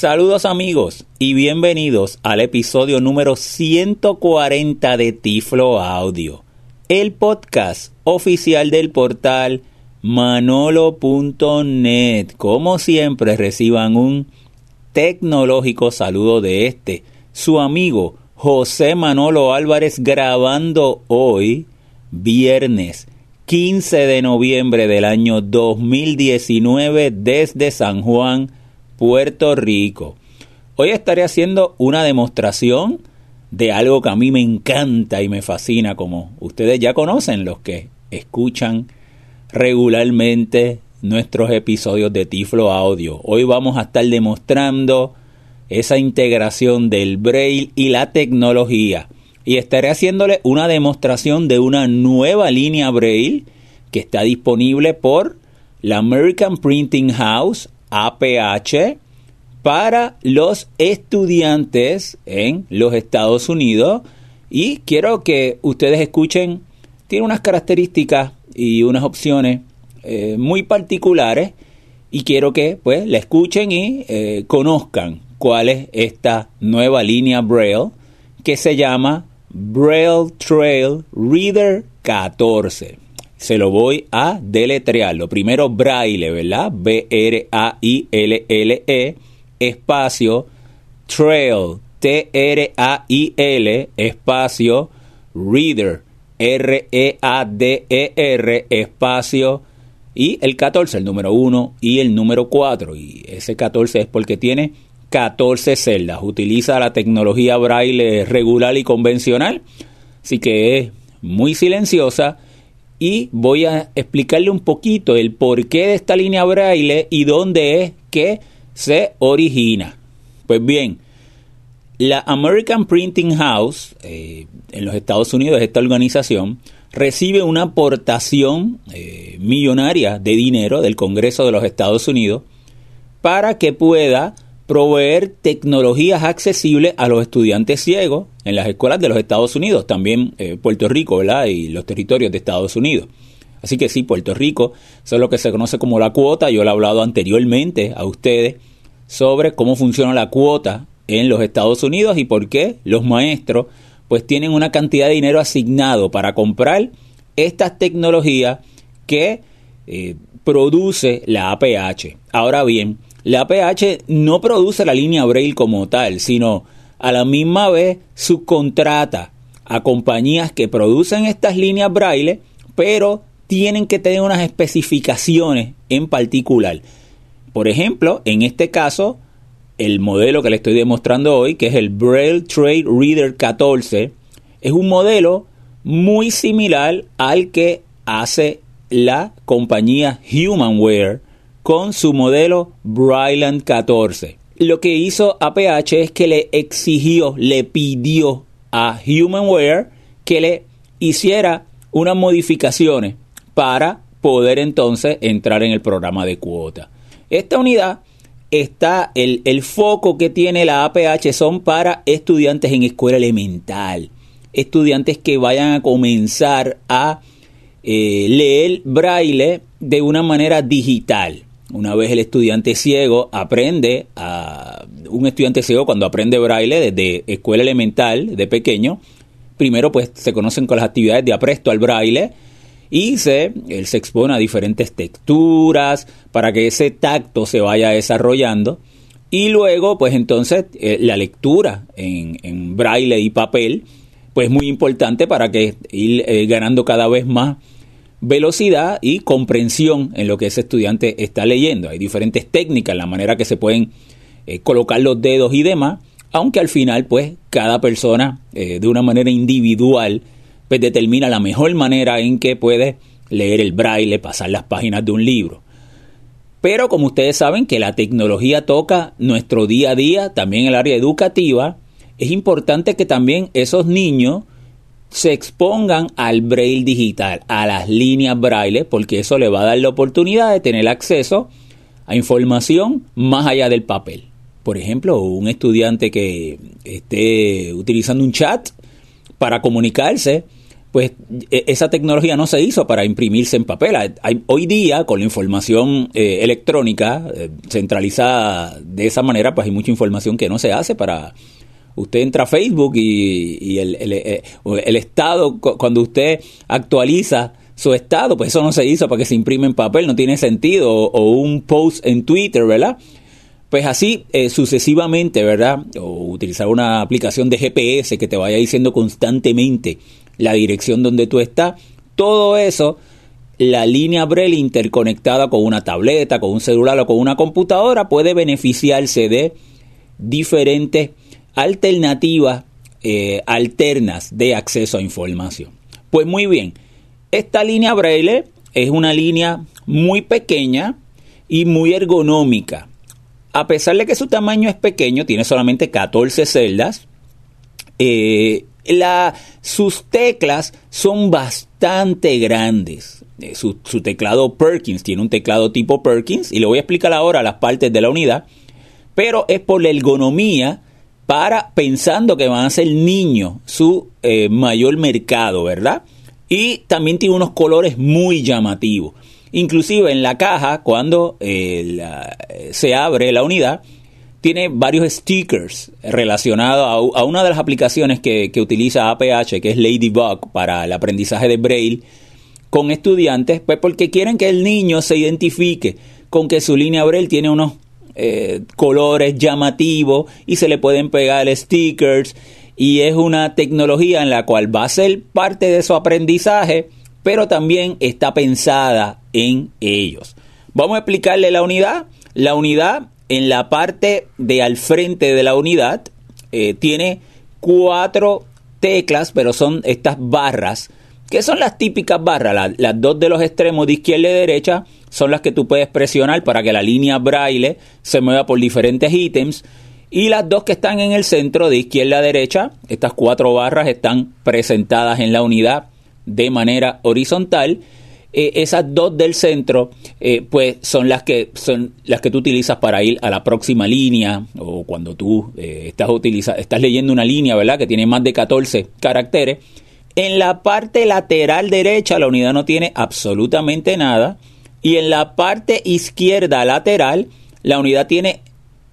Saludos amigos y bienvenidos al episodio número 140 de Tiflo Audio, el podcast oficial del portal manolo.net. Como siempre reciban un tecnológico saludo de este, su amigo José Manolo Álvarez grabando hoy, viernes 15 de noviembre del año 2019 desde San Juan, Puerto Rico. Hoy estaré haciendo una demostración de algo que a mí me encanta y me fascina, como ustedes ya conocen los que escuchan regularmente nuestros episodios de Tiflo Audio. Hoy vamos a estar demostrando esa integración del braille y la tecnología y estaré haciéndole una demostración de una nueva línea Braille que está disponible por la American Printing House APH para los estudiantes en los Estados Unidos y quiero que ustedes escuchen tiene unas características y unas opciones eh, muy particulares y quiero que pues la escuchen y eh, conozcan cuál es esta nueva línea Braille que se llama Braille Trail Reader 14. Se lo voy a deletrear. Lo primero, braille, ¿verdad? B-R-A-I-L-L-E, espacio, trail, T-R-A-I-L, espacio, reader, R-E-A-D-E-R, espacio, y el 14, el número 1 y el número 4. Y ese 14 es porque tiene 14 celdas. Utiliza la tecnología braille regular y convencional, así que es muy silenciosa. Y voy a explicarle un poquito el porqué de esta línea braille y dónde es que se origina. Pues bien, la American Printing House eh, en los Estados Unidos, esta organización, recibe una aportación eh, millonaria de dinero del Congreso de los Estados Unidos para que pueda proveer tecnologías accesibles a los estudiantes ciegos en las escuelas de los Estados Unidos, también eh, Puerto Rico, ¿verdad? Y los territorios de Estados Unidos. Así que sí, Puerto Rico, eso es lo que se conoce como la cuota. Yo le he hablado anteriormente a ustedes sobre cómo funciona la cuota en los Estados Unidos y por qué los maestros pues tienen una cantidad de dinero asignado para comprar estas tecnologías que eh, produce la APH. Ahora bien, la APH no produce la línea Braille como tal, sino a la misma vez subcontrata a compañías que producen estas líneas Braille, pero tienen que tener unas especificaciones en particular. Por ejemplo, en este caso, el modelo que le estoy demostrando hoy, que es el Braille Trade Reader 14, es un modelo muy similar al que hace la compañía Humanware con su modelo Bryland 14. Lo que hizo APH es que le exigió, le pidió a Humanware que le hiciera unas modificaciones para poder entonces entrar en el programa de cuota. Esta unidad está, el, el foco que tiene la APH son para estudiantes en escuela elemental, estudiantes que vayan a comenzar a eh, leer braille de una manera digital. Una vez el estudiante ciego aprende a un estudiante ciego cuando aprende braille desde escuela elemental de pequeño, primero pues se conocen con las actividades de apresto al braille y se, él se expone a diferentes texturas para que ese tacto se vaya desarrollando. Y luego pues entonces eh, la lectura en, en, braille y papel pues muy importante para que ir eh, ganando cada vez más velocidad y comprensión en lo que ese estudiante está leyendo. Hay diferentes técnicas, la manera que se pueden eh, colocar los dedos y demás, aunque al final, pues, cada persona eh, de una manera individual, pues determina la mejor manera en que puede leer el braille, pasar las páginas de un libro. Pero como ustedes saben que la tecnología toca nuestro día a día, también el área educativa, es importante que también esos niños se expongan al braille digital, a las líneas braille, porque eso le va a dar la oportunidad de tener acceso a información más allá del papel. Por ejemplo, un estudiante que esté utilizando un chat para comunicarse, pues e, esa tecnología no se hizo para imprimirse en papel. hoy día, con la información eh, electrónica eh, centralizada de esa manera, pues hay mucha información que no se hace para... Usted entra a Facebook y, el, eh, el, estado, cuando usted actualiza su estado, pues eso no se hizo para que se imprime en papel, no tiene sentido, o, un post en Twitter, ¿verdad? Pues así sucesivamente, ¿verdad? O utilizar una aplicación de GPS que te vaya diciendo constantemente la dirección donde tú estás, todo eso, la línea Braille interconectada con una tableta, con un celular o con una computadora puede beneficiarse de diferentes alternativas eh, alternas de acceso a información. Pues muy bien, esta línea Braille es una línea muy pequeña y muy ergonómica. A pesar de que su tamaño es pequeño, tiene solamente 14 celdas, eh, sus teclas son bastante grandes. Eh, su, teclado Perkins tiene un teclado tipo Perkins y le voy a explicar ahora las partes de la unidad, pero es por la ergonomía para pensando que van a ser niños su eh, mayor mercado, ¿verdad? Y también tiene unos colores muy llamativos. Inclusive en la caja, cuando eh, se abre la unidad, tiene varios stickers relacionados a, una de las aplicaciones que, utiliza APH, que es Ladybug, para el aprendizaje de Braille con estudiantes, pues porque quieren que el niño se identifique con que su línea Braille tiene unos eh, colores llamativos y se le pueden pegar stickers y es una tecnología en la cual va a ser parte de su aprendizaje, pero también está pensada en ellos. Vamos a explicarle la unidad. La unidad en la parte de al frente de la unidad eh, tiene cuatro teclas, pero son estas barras, que son las típicas barras, las dos de los extremos de izquierda y derecha, son las que tú puedes presionar para que la línea braille se mueva por diferentes ítems. Y las dos que están en el centro de izquierda a derecha, estas cuatro barras están presentadas en la unidad de manera horizontal eh, esas dos del centro, eh, pues son las que son las que tú utilizas para ir a la próxima línea o cuando tú eh, estás utiliza, estás leyendo una línea, ¿verdad? Que tiene más de 14 caracteres. En la parte lateral derecha la unidad no tiene absolutamente nada y en la parte izquierda lateral la unidad tiene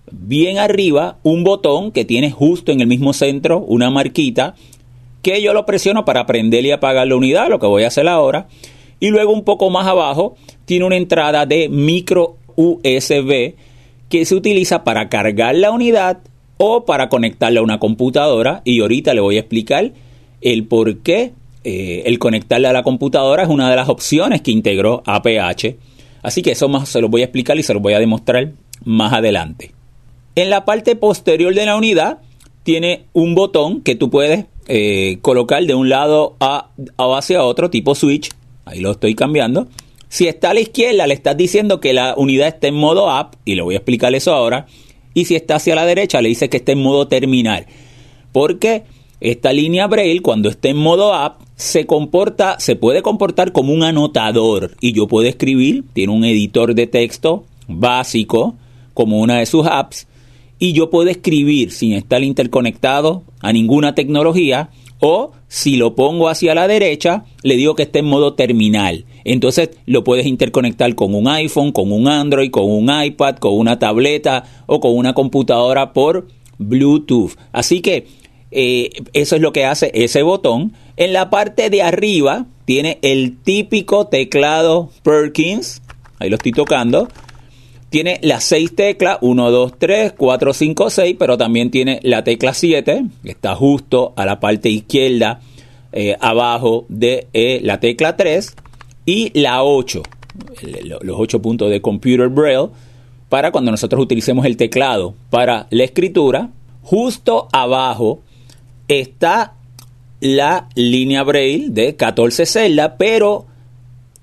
bien arriba un botón que tiene justo en el mismo centro una marquita que yo lo presiono para prender y apagar la unidad, lo que voy a hacer ahora. Y luego un poco más abajo tiene una entrada de micro USB que se utiliza para cargar la unidad o para conectarla a una computadora. Y ahorita le voy a explicar el por qué eh, el conectarla a la computadora es una de las opciones que integró APH. Así que eso más se lo voy a explicar y se lo voy a demostrar más adelante. En la parte posterior de la unidad tiene un botón que tú puedes eh, colocar de un lado a, hacia otro, tipo switch, ahí lo estoy cambiando. Si está a la izquierda, le estás diciendo que la unidad está en modo app, y le voy a explicar eso ahora. Y si está hacia la derecha, le dice que está en modo terminal. Porque esta línea Braille, cuando está en modo app, se comporta, se puede comportar como un anotador. Y yo puedo escribir, tiene un editor de texto básico, como una de sus apps. Y yo puedo escribir sin estar interconectado a ninguna tecnología o si lo pongo hacia la derecha, le digo que está en modo terminal. Entonces lo puedes interconectar con un iPhone, con un Android, con un iPad, con una tableta o con una computadora por Bluetooth. Así que eh, eso es lo que hace ese botón. En la parte de arriba tiene el típico teclado Perkins. Ahí lo estoy tocando tiene las seis teclas, 1, 2, 3, 4, 5, 6, pero también tiene la tecla 7, que está justo a la parte izquierda, eh, abajo de eh, la tecla 3, y la 8, los 8 puntos de Computer Braille, para cuando nosotros utilicemos el teclado para la escritura. Justo abajo está la línea Braille de 14 celdas, pero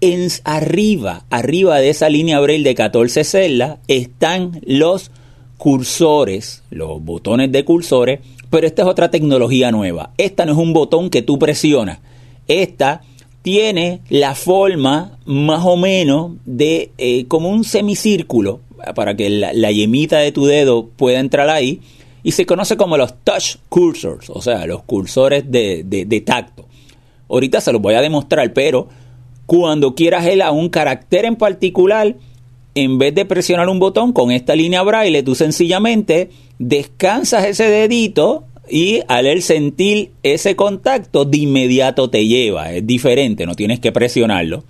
en arriba, arriba de esa línea Braille de 14 celdas, están los cursores, los botones de cursores, pero esta es otra tecnología nueva. Esta no es un botón que tú presionas. Esta tiene la forma más o menos de eh, como un semicírculo para que la, yemita de tu dedo pueda entrar ahí y se conoce como los touch cursors, o sea, los cursores de tacto. ahorita se los voy a demostrar, pero cuando quieras él a un carácter en particular, en vez de presionar un botón con esta línea braille, tú sencillamente descansas ese dedito y al él sentir ese contacto, de inmediato te lleva. Es diferente, no tienes que presionarlo.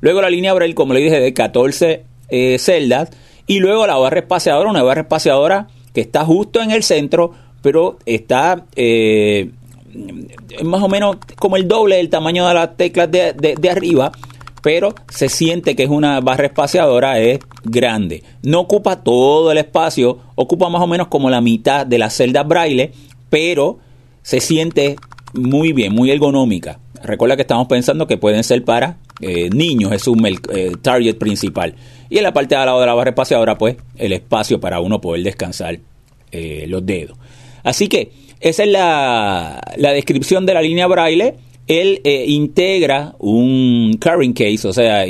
Luego la línea braille, como le dije, de 14 eh, celdas. Y luego la barra espaciadora, una barra espaciadora que está justo en el centro, pero está eh, más o menos como el doble del tamaño de las teclas de, de, arriba, pero se siente que es una barra espaciadora, es grande. No ocupa todo el espacio, ocupa más o menos como la mitad de las celdas braille, pero se siente muy bien, muy ergonómica. Recuerda que estamos pensando que pueden ser para eh, niños, es un eh, target principal. Y en la parte de al lado de la barra espaciadora, pues, el espacio para uno poder descansar eh, los dedos. Así que esa es la, descripción de la línea braille. Él integra un carrying case, o sea,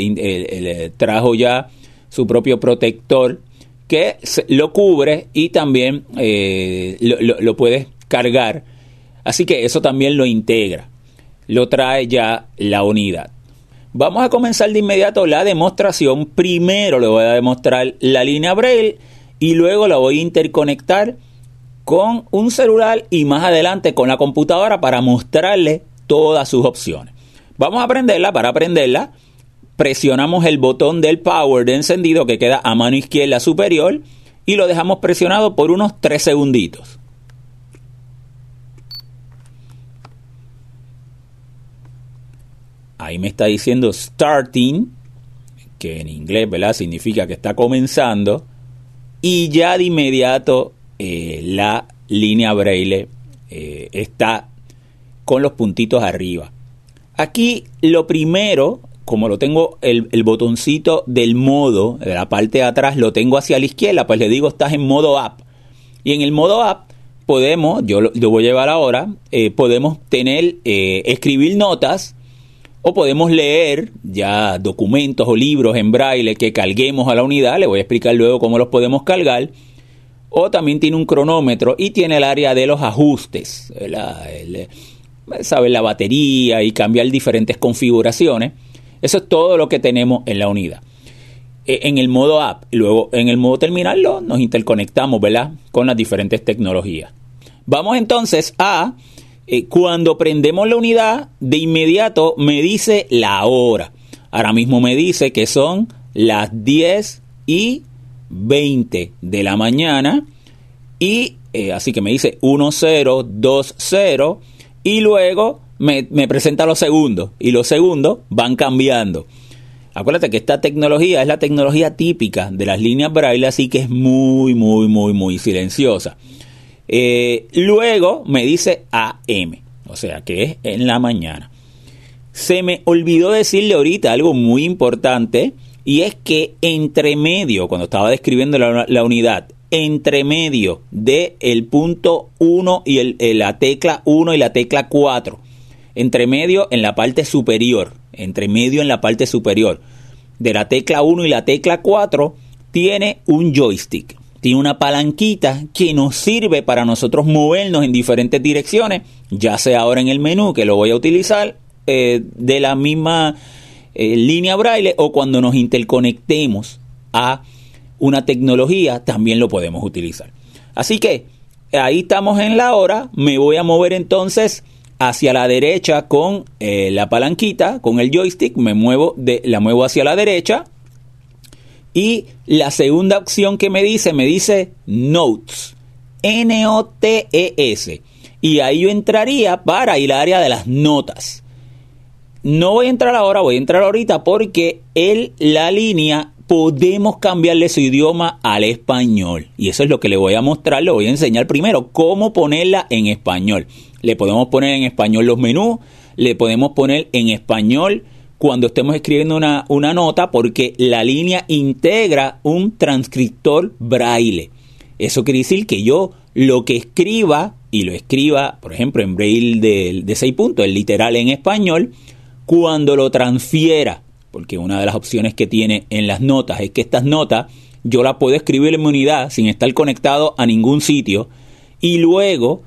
trajo ya su propio protector que lo cubre y también lo, lo puedes cargar. Así que eso también lo integra. Lo trae ya la unidad. Vamos a comenzar de inmediato la demostración. Primero le voy a demostrar la línea Braille y luego la voy a interconectar con un celular y más adelante con la computadora para mostrarle todas sus opciones. Vamos a aprenderla. Para aprenderla, presionamos el botón del power de encendido que queda a mano izquierda superior y lo dejamos presionado por unos 3 segunditos. Ahí me está diciendo starting, que en inglés significa que está comenzando, y ya de inmediato eh, la línea braille eh, está con los puntitos arriba. Aquí lo primero, como lo tengo el, botoncito del modo, de la parte de atrás, lo tengo hacia la izquierda, pues le digo estás en modo app. Y en el modo app podemos, yo lo, voy a llevar ahora, eh, podemos tener, escribir notas, o podemos leer ya documentos o libros en braille que carguemos a la unidad, le voy a explicar luego cómo los podemos cargar. O también tiene un cronómetro y tiene el área de los ajustes, saber la batería y cambiar diferentes configuraciones. Eso es todo lo que tenemos en la unidad. E, en el modo app, luego en el modo terminal nos interconectamos, ¿verdad? Con las diferentes tecnologías. Vamos entonces a eh, cuando prendemos la unidad, de inmediato me dice la hora. Ahora mismo me dice que son las 10 y 20 de la mañana. Y eh, así que me dice 1020 y luego me, me, presenta los segundos y los segundos van cambiando. Acuérdate que esta tecnología es la tecnología típica de las líneas braille, así que es muy, muy, muy, muy silenciosa. Eh, luego me dice AM, o sea que es en la mañana. Se me olvidó decirle ahorita algo muy importante y es que entre medio, cuando estaba describiendo la, unidad, entre medio de el punto 1 y el, eh, la tecla 1 y la tecla 4, entre medio en la parte superior, entre medio en la parte superior de la tecla 1 y la tecla 4, tiene un joystick tiene una palanquita que nos sirve para nosotros movernos en diferentes direcciones, ya sea ahora en el menú que lo voy a utilizar eh, de la misma eh, línea braille o cuando nos interconectemos a una tecnología también lo podemos utilizar. Así que ahí estamos en la hora, me voy a mover entonces hacia la derecha con eh, la palanquita, con el joystick, me muevo de, la muevo hacia la derecha, y la segunda opción que me dice, me dice Notes. N-O-T-E-S. Y ahí yo entraría para ir al área de las notas. No voy a entrar ahora, voy a entrar ahorita porque en la línea podemos cambiarle su idioma al español. Y eso es lo que le voy a mostrar, le voy a enseñar primero cómo ponerla en español. Le podemos poner en español los menús, le podemos poner en español cuando estemos escribiendo una, una nota porque la línea integra un transcriptor braille. Eso quiere decir que yo lo que escriba y lo escriba, por ejemplo, en braille de, de 6 puntos, el literal en español, cuando lo transfiera, porque una de las opciones que tiene en las notas es que estas notas yo las puedo escribir en mi unidad sin estar conectado a ningún sitio y luego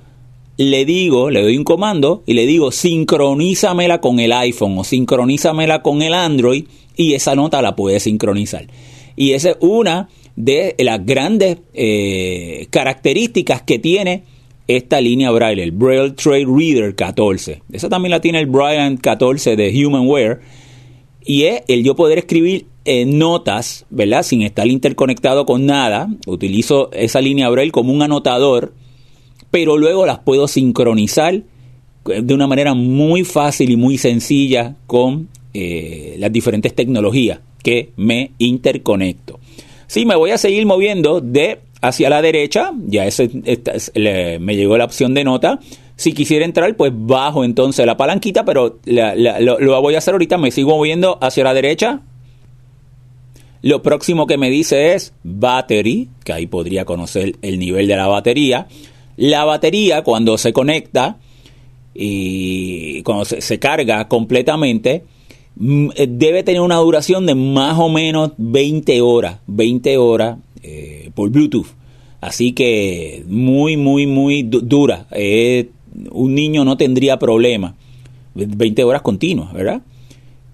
le digo, le doy un comando y le digo sincronízamela con el iPhone o sincronízamela con el Android y esa nota la puede sincronizar. Y esa es una de las grandes eh, características que tiene esta línea Braille, el Braille Trade Reader 14. Esa también la tiene el Braille 14 de Humanware. Y es el yo poder escribir eh, notas, ¿verdad? Sin estar interconectado con nada. Utilizo esa línea Braille como un anotador, pero luego las puedo sincronizar eh, de una manera muy fácil y muy sencilla con las diferentes tecnologías que me interconecto. Sí, me voy a seguir moviendo de hacia la derecha, ya me llegó la opción de nota. Si quisiera entrar, pues bajo entonces la palanquita, pero lo, voy a hacer ahorita, me sigo moviendo hacia la derecha. Lo próximo que me dice es battery, que ahí podría conocer el nivel de la batería. La batería cuando se conecta y cuando se carga completamente, Mm, eh, debe tener una duración de más o menos 20 horas, 20 horas eh, por Bluetooth. Así que muy, muy, muy dura. Eh, un niño no tendría problema. 20 horas continuas, ¿verdad?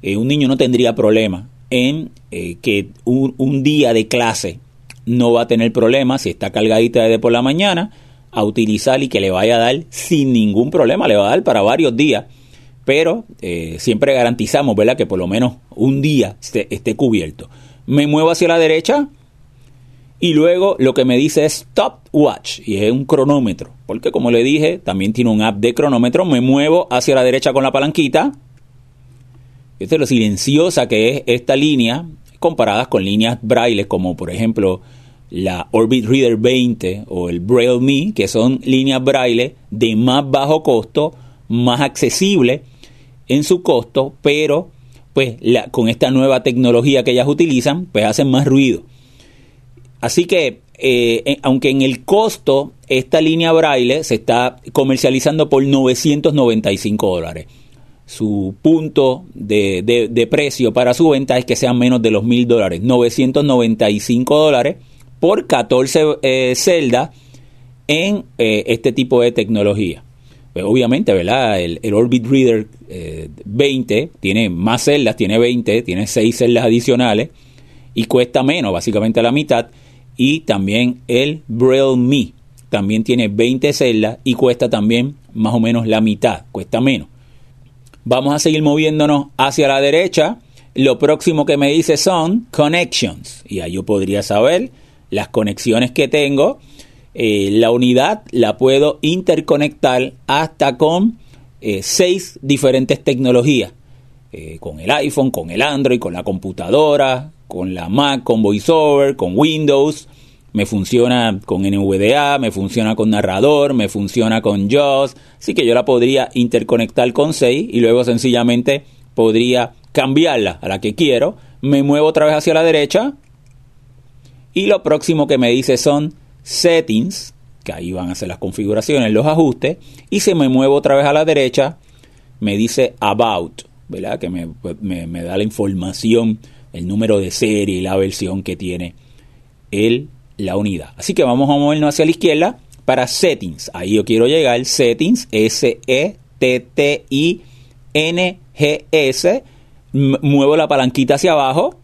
un niño no tendría problema en que un, un, día de clase no va a tener problema si está cargadita desde por la mañana a utilizar y que le vaya a dar sin ningún problema, le va a dar para varios días pero eh, siempre garantizamos, ¿verdad?, que por lo menos un día esté, cubierto. Me muevo hacia la derecha y luego lo que me dice es stopwatch y es un cronómetro, porque como le dije, también tiene un app de cronómetro. Me muevo hacia la derecha con la palanquita. Esto es lo silenciosa que es esta línea, comparadas con líneas braille como por ejemplo la Orbit Reader 20 o el Braille Me, que son líneas braille de más bajo costo, más accesible en su costo, pero pues con esta nueva tecnología que ellas utilizan, pues hacen más ruido. Así que, eh, aunque en el costo esta línea braille se está comercializando por 995 dólares. Su punto de, precio para su venta es que sean menos de los 1000 dólares. 995 dólares por 14 eh, celdas en eh, este tipo de tecnología. Pues, obviamente, ¿verdad? El, Orbit Reader 20 eh, tiene más celdas, tiene 20, tiene 6 celdas adicionales y cuesta menos, básicamente la mitad. Y también el Braille Me también tiene 20 celdas y cuesta también más o menos la mitad, cuesta menos. Vamos a seguir moviéndonos hacia la derecha. Lo próximo que me dice son connections. Y ahí yo podría saber las conexiones que tengo eh, la unidad la puedo interconectar hasta con eh, seis diferentes tecnologías. Eh, con el iPhone, con el Android, con la computadora, con la Mac, con VoiceOver, con Windows. Me funciona con NVDA, me funciona con narrador, me funciona con JAWS. Así que yo la podría interconectar con 6 y luego sencillamente podría cambiarla a la que quiero. Me muevo otra vez hacia la derecha. Y lo próximo que me dice son Settings, que ahí van a ser las configuraciones, los ajustes, y si me muevo otra vez a la derecha, me dice About, ¿verdad? Que pues, me, me, da la información, el número de serie y la versión que tiene el, la unidad. Así que vamos a movernos hacia la izquierda para Settings. Ahí yo quiero llegar, Settings, S-E-T-T-I-N-G-S. Muevo la palanquita hacia abajo,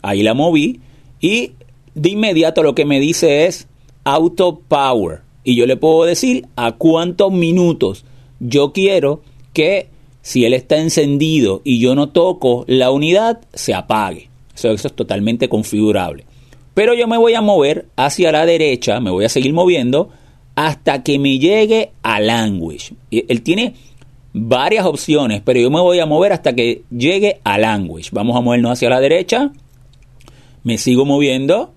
ahí la moví, y de inmediato lo que me dice es auto power. Y yo le puedo decir a cuántos minutos yo quiero que si él está encendido y yo no toco la unidad, se apague. Eso, eso es totalmente configurable. Pero yo me voy a mover hacia la derecha, me voy a seguir moviendo hasta que me llegue a language. Él tiene varias opciones, pero yo me voy a mover hasta que llegue a language. Vamos a movernos hacia la derecha. Me sigo moviendo.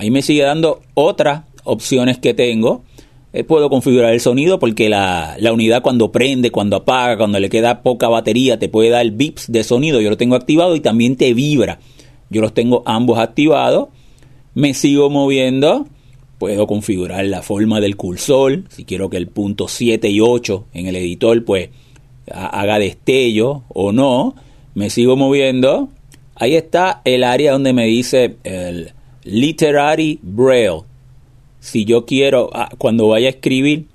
Ahí me sigue dando otra opciones que tengo. Eh, puedo configurar el sonido porque la, unidad cuando prende, cuando apaga, cuando le queda poca batería, te puede dar bips de sonido. Yo lo tengo activado y también te vibra. Yo los tengo ambos activados. Me sigo moviendo. Puedo configurar la forma del cursor. Si quiero que el punto 7 y 8 en el editor pues haga destello o no. Me sigo moviendo. Ahí está el área donde me dice el Literary Braille si yo quiero, ah, cuando vaya a escribir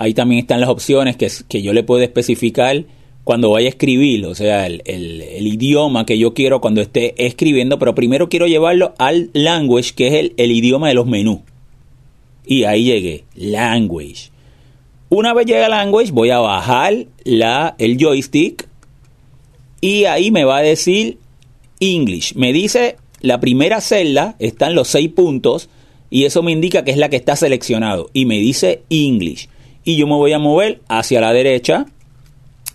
Ahí también están las opciones que, que yo le puedo especificar cuando vaya a escribir, o sea, el, idioma que yo quiero cuando esté escribiendo, pero primero quiero llevarlo al language, que es el, el idioma de los menús. Y ahí llegué, language. Una vez llegue a language, voy a bajar la, el joystick y ahí me va a decir English. Me dice la primera celda, están los seis puntos y eso me indica que es la que está seleccionado. Y me dice English. Y yo me voy a mover hacia la derecha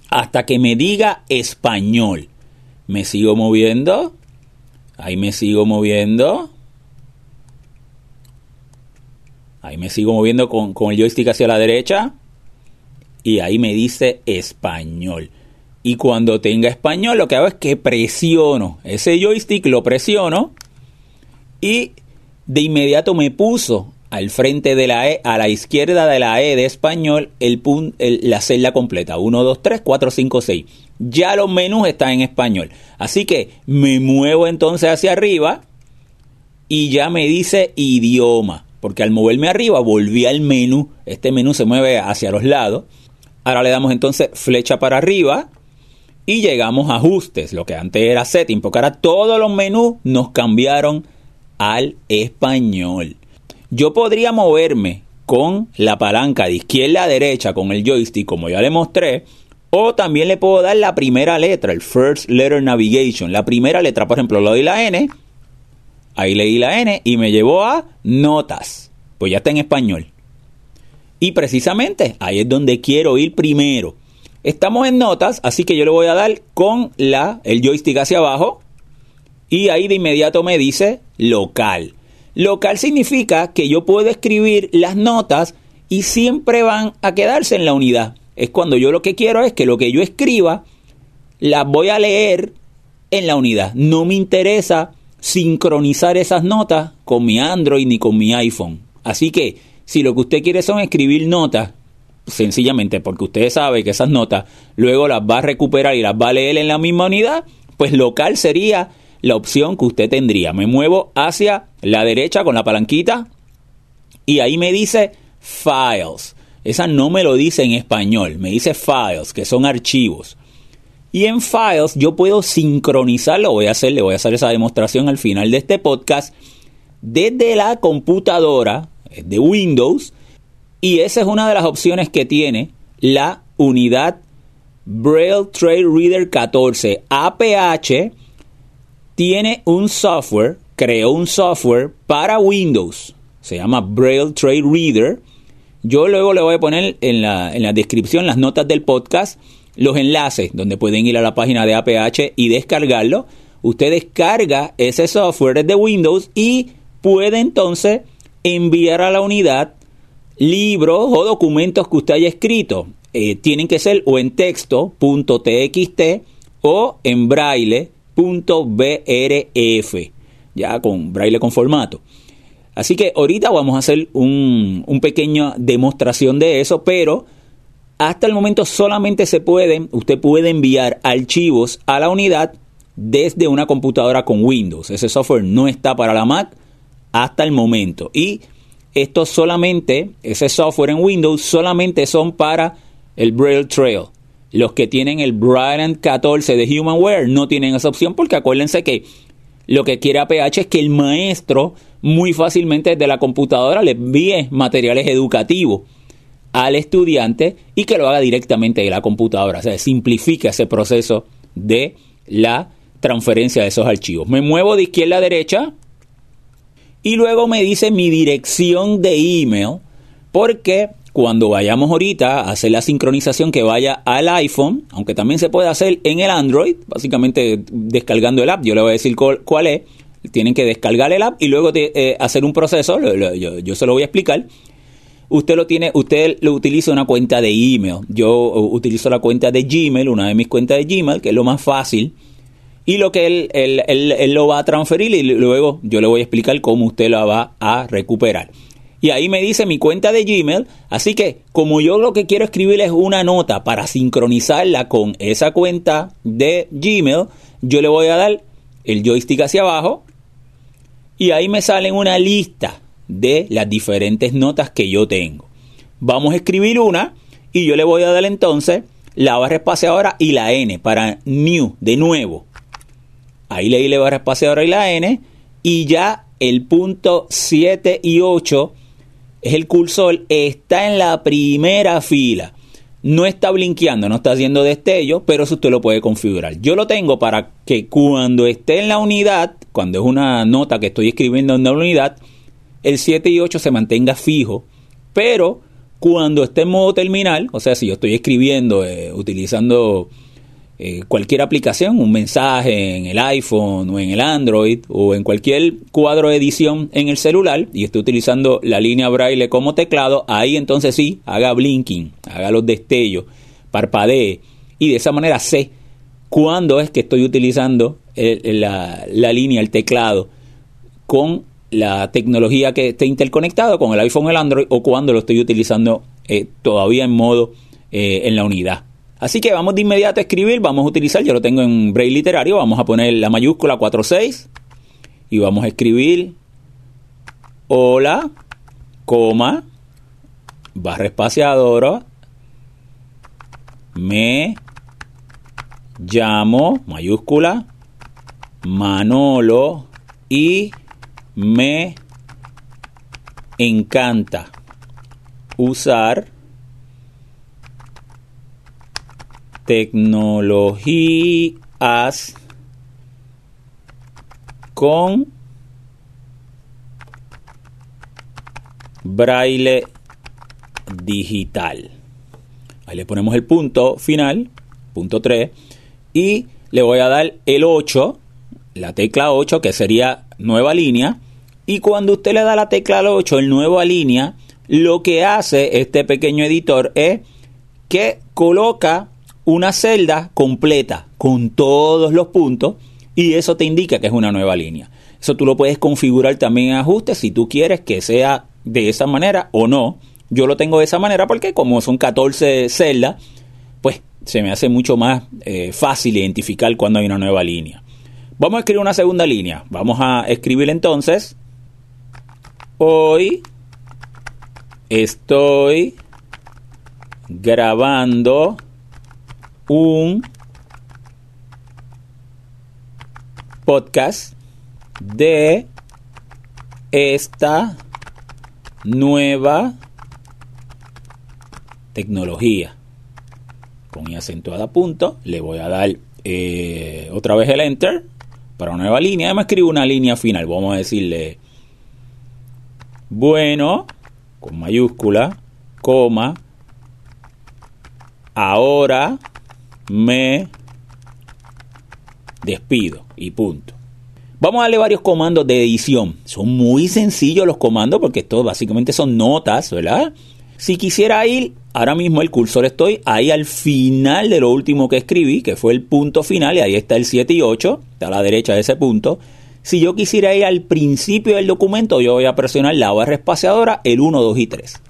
hasta que me diga español. Me sigo moviendo. Ahí me sigo moviendo. Ahí me sigo moviendo con, con el joystick hacia la derecha y ahí me dice español. Y cuando tenga español lo que hago es que presiono ese joystick, lo presiono y de inmediato me puso al frente de la E, a la izquierda de la E de español, el, la celda completa. 1, 2, 3, 4, 5, 6. Ya los menús están en español. Así que me muevo entonces hacia arriba y ya me dice idioma. Porque al moverme arriba volví al menú. Este menú se mueve hacia los lados. Ahora le damos entonces flecha para arriba y llegamos a ajustes. Lo que antes era setting, porque ahora todos los menús nos cambiaron al español. Yo podría moverme con la palanca de izquierda a derecha con el joystick, como ya le mostré, o también le puedo dar la primera letra, el First Letter Navigation. La primera letra, por ejemplo, lo doy la N, ahí leí la N y me llevó a notas. Pues ya está en español. Y precisamente ahí es donde quiero ir primero. Estamos en notas, así que yo le voy a dar con la, el joystick hacia abajo y ahí de inmediato me dice local. Local significa que yo puedo escribir las notas y siempre van a quedarse en la unidad. Es cuando yo lo que quiero es que lo que yo escriba las voy a leer en la unidad. No me interesa sincronizar esas notas con mi Android ni con mi iPhone. Así que si lo que usted quiere son escribir notas, sencillamente porque usted sabe que esas notas luego las va a recuperar y las va a leer en la misma unidad, pues local sería la opción que usted tendría. Me muevo hacia la derecha con la palanquita y ahí me dice files. Esa no me lo dice en español, me dice files, que son archivos. Y en files yo puedo sincronizarlo, voy a hacer, le voy a hacer esa demostración al final de este podcast, desde la computadora de Windows y esa es una de las opciones que tiene la unidad Braille Trail Reader 14 APH tiene un software, creó un software para Windows, se llama Braille Trail Reader. Yo luego le voy a poner en la, en la descripción, las notas del podcast, los enlaces donde pueden ir a la página de APH y descargarlo. Usted descarga ese software de Windows y puede entonces enviar a la unidad libros o documentos que usted haya escrito. Eh, tienen que ser o en texto.txt o en braille.brf, ya con braille con formato. Así que ahorita vamos a hacer un, un pequeña demostración de eso, pero hasta el momento solamente se pueden, usted puede enviar archivos a la unidad desde una computadora con Windows. Ese software no está para la Mac hasta el momento. Y esto solamente, ese software en Windows, solamente son para el Braille Trail. Los que tienen el Bryant 14 de Humanware no tienen esa opción porque acuérdense que lo que quiere APH es que el maestro muy fácilmente desde la computadora le envíe materiales educativos al estudiante y que lo haga directamente de la computadora. O sea, simplifica ese proceso de la transferencia de esos archivos. Me muevo de izquierda a derecha y luego me dice mi dirección de email porque cuando vayamos ahorita a hacer la sincronización que vaya al iPhone, aunque también se puede hacer en el Android, básicamente descargando el app, yo le voy a decir cuál, es, tienen que descargar el app y luego eh, hacer un proceso, yo, se lo voy a explicar. Usted lo tiene, usted lo utiliza una cuenta de email. Yo utilizo la cuenta de Gmail, una de mis cuentas de Gmail, que es lo más fácil y lo que él, él, él, lo va a transferir y luego yo le voy a explicar cómo usted la va a recuperar. Y ahí me dice mi cuenta de Gmail, así que como yo lo que quiero escribir es una nota para sincronizarla con esa cuenta de Gmail, yo le voy a dar el joystick hacia abajo y ahí me sale una lista de las diferentes notas que yo tengo. Vamos a escribir una y yo le voy a dar entonces la barra espaciadora y la N para new, de nuevo. Ahí la barra espaciadora y la N y ya el punto 7 y 8 es el cursor, está en la primera fila. No está blinqueando, no está haciendo destello, pero eso usted lo puede configurar. Yo lo tengo para que cuando esté en la unidad, cuando es una nota que estoy escribiendo en la unidad, el 7 y 8 se mantenga fijo, pero cuando esté en modo terminal, o sea, si yo estoy escribiendo eh, utilizando eh, cualquier aplicación, un mensaje en el iPhone o en el Android o en cualquier cuadro de edición en el celular y estoy utilizando la línea braille como teclado, ahí entonces sí, haga blinking, haga los destellos, parpadee y de esa manera sé cuándo es que estoy utilizando la, línea, el teclado con la tecnología que esté interconectado con el iPhone o el Android o cuando lo estoy utilizando eh, todavía en modo eh, en la unidad. Así que vamos de inmediato a escribir, vamos a utilizar, yo lo tengo en braille literario, vamos a poner la mayúscula 46 y vamos a escribir hola, coma, barra espaciadora, me llamo, mayúscula, Manolo y me encanta usar tecnologías con braille digital. Ahí le ponemos el punto final, punto 3, y le voy a dar el 8, la tecla 8, que sería nueva línea, y cuando usted le da la tecla 8, el nueva línea, lo que hace este pequeño editor es que coloca una celda completa con todos los puntos y eso te indica que es una nueva línea. Eso tú lo puedes configurar también en ajustes si tú quieres que sea de esa manera o no. Yo lo tengo de esa manera porque como son 14 celdas, pues se me hace mucho más eh, fácil identificar cuando hay una nueva línea. Vamos a escribir una segunda línea. Vamos a escribir entonces, hoy estoy grabando un podcast de esta nueva tecnología. Con y acentuada punto, le voy a dar eh, otra vez el enter para una nueva línea. Me escribo una línea final. Vamos a decirle bueno, con mayúscula, coma, ahora me despido y punto. Vamos a darle varios comandos de edición. Son muy sencillos los comandos porque estos básicamente son notas, ¿verdad? Si quisiera ir, ahora mismo el cursor estoy ahí al final de lo último que escribí, que fue el punto final, y ahí está el 7 y 8, está a la derecha de ese punto. Si yo quisiera ir al principio del documento, yo voy a presionar la barra espaciadora, el 1, 2 y 3.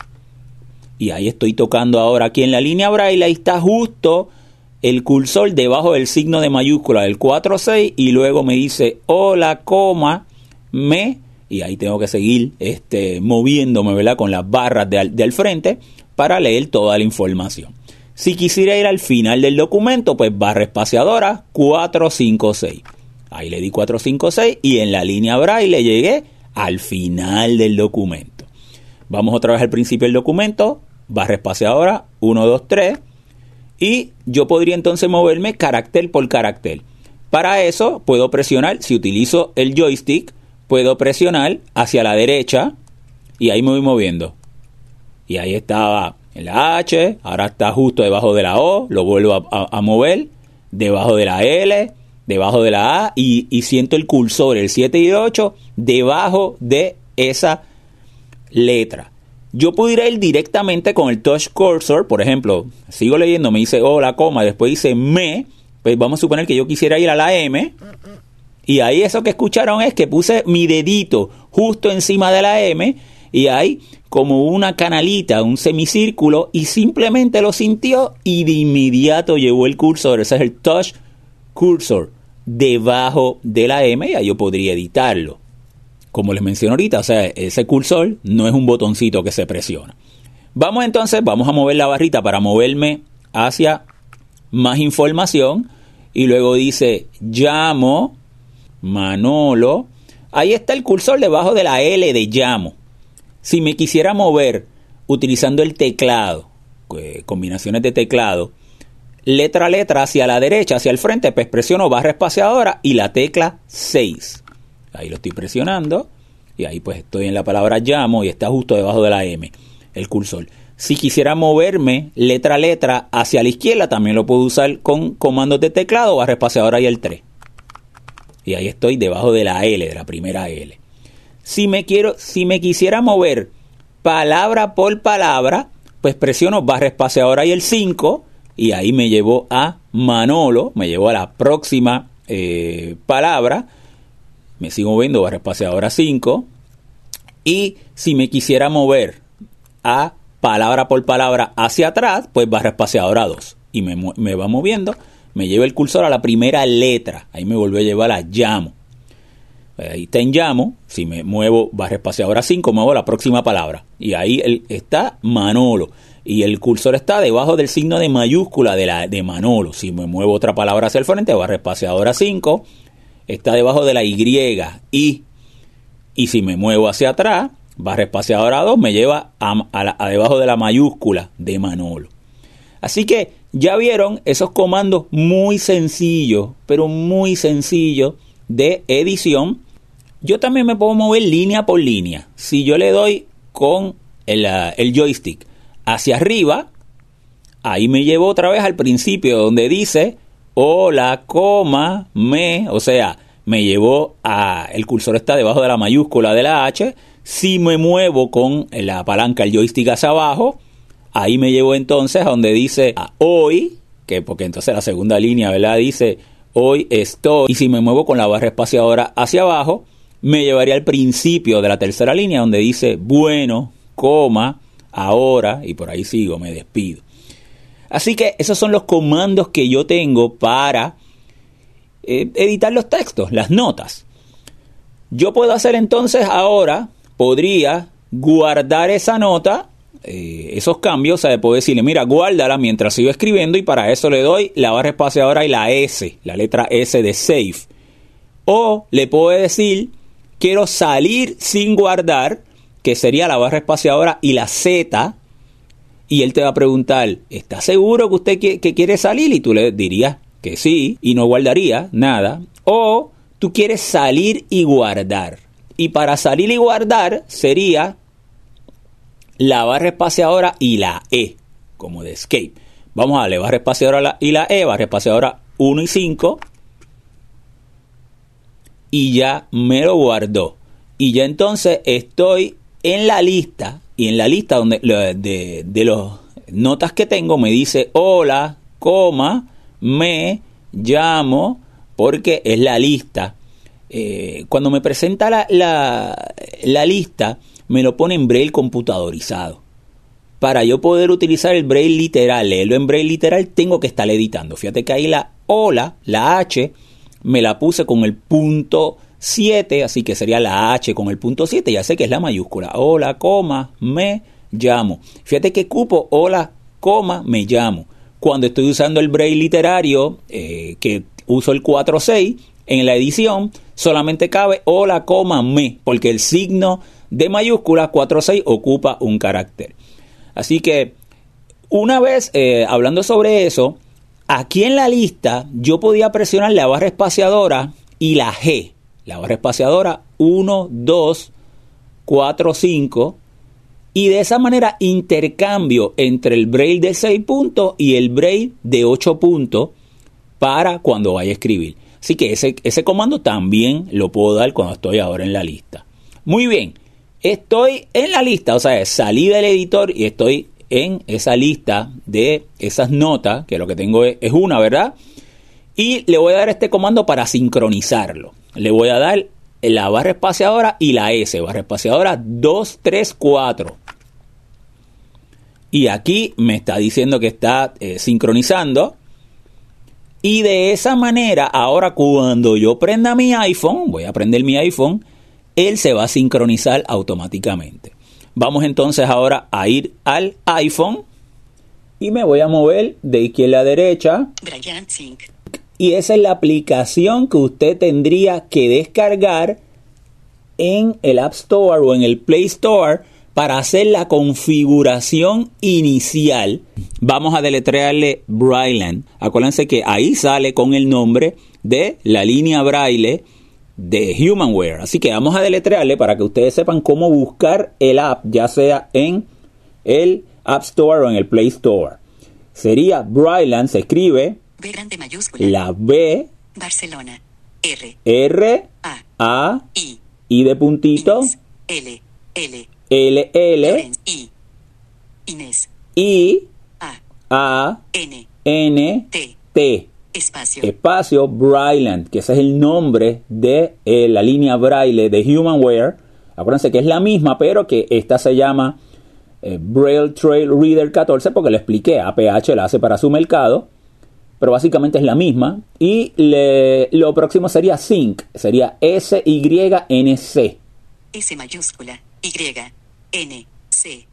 Y ahí estoy tocando ahora aquí en la línea braille, ahí está justo el cursor debajo del signo de mayúscula del 4-6 y luego me dice hola, coma, me, y ahí tengo que seguir este, moviéndome ¿verdad? con las barras de al, frente para leer toda la información. Si quisiera ir al final del documento, pues barra espaciadora 456. Ahí le di 456 y en la línea braille llegué al final del documento. Vamos otra vez al principio del documento, barra espaciadora 123 y yo podría entonces moverme carácter por carácter. Para eso puedo presionar, si utilizo el joystick, puedo presionar hacia la derecha y ahí me voy moviendo. Y ahí estaba en la H, ahora está justo debajo de la O, lo vuelvo a, mover, debajo de la L, debajo de la A y, y siento el cursor, el 7 y el 8, debajo de esa letra yo pudiera ir directamente con el touch cursor, por ejemplo, sigo leyendo, me dice hola, coma, después dice me, pues vamos a suponer que yo quisiera ir a la M, y ahí eso que escucharon es que puse mi dedito justo encima de la M, y hay como una canalita, un semicírculo, y simplemente lo sintió y de inmediato llevó el cursor, ese es el touch cursor, debajo de la M, y ahí yo podría editarlo como les mencioné ahorita, o sea, ese cursor no es un botoncito que se presiona. Vamos entonces, vamos a mover la barrita para moverme hacia más información y luego dice llamo Manolo. Ahí está el cursor debajo de la L de llamo. Si me quisiera mover utilizando el teclado, combinaciones de teclado, letra a letra hacia la derecha, hacia el frente, pues presiono barra espaciadora y la tecla 6. Ahí lo estoy presionando y ahí pues estoy en la palabra llamo y está justo debajo de la M, el cursor. Si quisiera moverme letra a letra hacia la izquierda, también lo puedo usar con comandos de teclado, barra espaciadora y el 3. Y ahí estoy debajo de la L, de la primera L. Si me quiero, si me quisiera mover palabra por palabra, pues presiono barra espaciadora y el 5 y ahí me llevó a Manolo, me llevó a la próxima eh, palabra, me sigo moviendo barra espaciadora 5 y si me quisiera mover a palabra por palabra hacia atrás, pues barra espaciadora 2 y me, me va moviendo, me lleva el cursor a la primera letra, ahí me volvió a llevar a llamo. Ahí está en llamo, si me muevo barra espaciadora 5, muevo la próxima palabra. Y ahí está Manolo y el cursor está debajo del signo de mayúscula de, la, de Manolo. Si me muevo otra palabra hacia el frente, barra espaciadora 5, está debajo de la Y, y. Y si me muevo hacia atrás, barra espaciadora 2 me lleva a, debajo de la mayúscula de Manolo. Así que ya vieron esos comandos muy sencillos, pero muy sencillos de edición. Yo también me puedo mover línea por línea. Si yo le doy con el, el joystick hacia arriba, ahí me llevo otra vez al principio donde dice hola, coma, me, o sea, me llevó a, el cursor está debajo de la mayúscula de la H, si me muevo con la palanca, el joystick hacia abajo, ahí me llevo entonces a donde dice hoy, que porque entonces la segunda línea, ¿verdad? Dice hoy estoy, y si me muevo con la barra espaciadora hacia abajo, me llevaría al principio de la tercera línea donde dice bueno, coma, ahora y por ahí sigo, me despido. Así que esos son los comandos que yo tengo para eh, editar los textos, las notas. Yo puedo hacer entonces ahora, podría guardar esa nota, eh, esos cambios, o sea, puedo decirle, mira, guárdala mientras sigo escribiendo y para eso le doy la barra espaciadora y la S, la letra S de save. O le puedo decir, quiero salir sin guardar que sería la barra espaciadora y la Z, y él te va a preguntar, ¿está seguro que usted que quiere salir? Y tú le dirías que sí, y no guardaría nada. O tú quieres salir y guardar. Y para salir y guardar sería la barra espaciadora y la E, como de escape. Vamos a darle barra espaciadora y la E, barra espaciadora 1 y 5. Y ya me lo guardó. Y ya entonces estoy en la lista, y en la lista donde, de, de las notas que tengo, me dice hola, coma, me llamo, porque es la lista. Eh, cuando me presenta la, la, lista, me lo pone en braille computadorizado. Para yo poder utilizar el braille literal, leerlo en braille literal, tengo que estar editando. Fíjate que ahí la hola, la H, me la puse con el punto 7, así que sería la H con el punto 7, ya sé que es la mayúscula. Hola, coma, me llamo. Fíjate que cupo, hola, coma, me llamo. Cuando estoy usando el braille literario, eh, que uso el 4-6, en la edición solamente cabe hola, coma, me, porque el signo de mayúscula 4-6 ocupa un carácter. Así que, una vez eh, hablando sobre eso, aquí en la lista yo podía presionar la barra espaciadora y la G la barra espaciadora 1, 2, 4, 5 y de esa manera intercambio entre el braille de 6 puntos y el braille de 8 puntos para cuando vaya a escribir. Así que ese, ese comando también lo puedo dar cuando estoy ahora en la lista. Muy bien, estoy en la lista, o sea, salí del editor y estoy en esa lista de esas notas, que lo que tengo es, es una, ¿verdad? Y le voy a dar este comando para sincronizarlo le voy a dar la barra espaciadora y la S, barra espaciadora 2, 3, 4. Y aquí me está diciendo que está eh, sincronizando. Y de esa manera, ahora cuando yo prenda mi iPhone, voy a prender mi iPhone, él se va a sincronizar automáticamente. Vamos entonces ahora a ir al iPhone y me voy a mover de izquierda a derecha. Y esa es la aplicación que usted tendría que descargar en el App Store o en el Play Store para hacer la configuración inicial. Vamos a deletrearle Braille. Acuérdense que ahí sale con el nombre de la línea Braille de Humanware. Así que vamos a deletrearle para que ustedes sepan cómo buscar el app, ya sea en el App Store o en el Play Store. Sería Braille, se escribe B grande mayúscula. la B, Barcelona. R. R, A. A, I. I de puntito, Inés. L. L. L, L, Lorenz. I. Inés. I, A. A, N. N, T. T. Espacio. espacio Braille, que ese es el nombre de eh, la línea Braille de Humanware. Acuérdense que es la misma, pero que esta se llama eh, Braille Trail Reader 14 porque le expliqué, APH la hace para su mercado, pero básicamente es la misma. Y le- lo próximo sería Sync, sería S-Y-N-C. S mayúscula. Y. N. C.